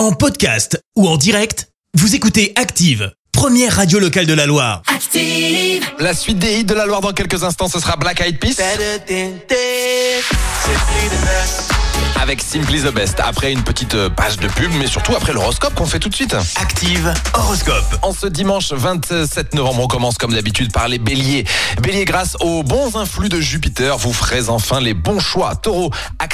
En podcast ou en direct, vous écoutez Active, première radio locale de la Loire. Active. La suite des hits de la Loire dans quelques instants, ce sera Black Eyed Peas avec Simply the Best. Après une petite euh, page de pub, mais surtout après l'horoscope qu'on fait tout de suite. Active Horoscope. En ce dimanche 27 novembre, on commence comme d'habitude par les béliers. Bélier, grâce aux bons influx de Jupiter, vous ferez enfin les bons choix. Taureau,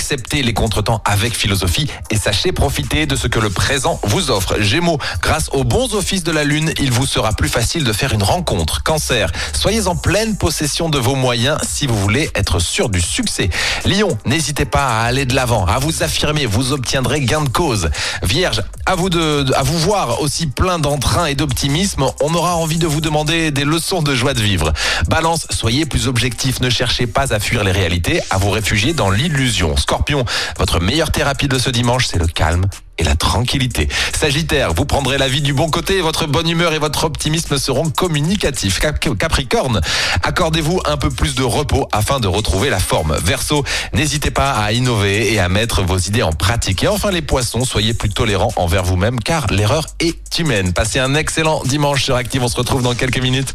acceptez les contretemps avec philosophie et sachez profiter de ce que le présent vous offre. Gémeaux, grâce aux bons offices de la Lune, il vous sera plus facile de faire une rencontre. Cancer, soyez en pleine possession de vos moyens si vous voulez être sûr du succès. Lion, n'hésitez pas à aller de l'avant, à vous affirmer, vous obtiendrez gain de cause. Vierge, à vous de, vous voir aussi plein d'entrain et d'optimisme, on aura envie de vous demander des leçons de joie de vivre. Balance, soyez plus objectif, ne cherchez pas à fuir les réalités, à vous réfugier dans l'illusion. Votre meilleure thérapie de ce dimanche, c'est le calme et la tranquillité. Sagittaire, vous prendrez la vie du bon côté, votre bonne humeur et votre optimisme seront communicatifs. Cap- Capricorne, accordez-vous un peu plus de repos afin de retrouver la forme. Verseau, n'hésitez pas à innover et à mettre vos idées en pratique. Et enfin les poissons, soyez plus tolérants envers vous-même car l'erreur est humaine. Passez un excellent dimanche sur Active, on se retrouve dans quelques minutes.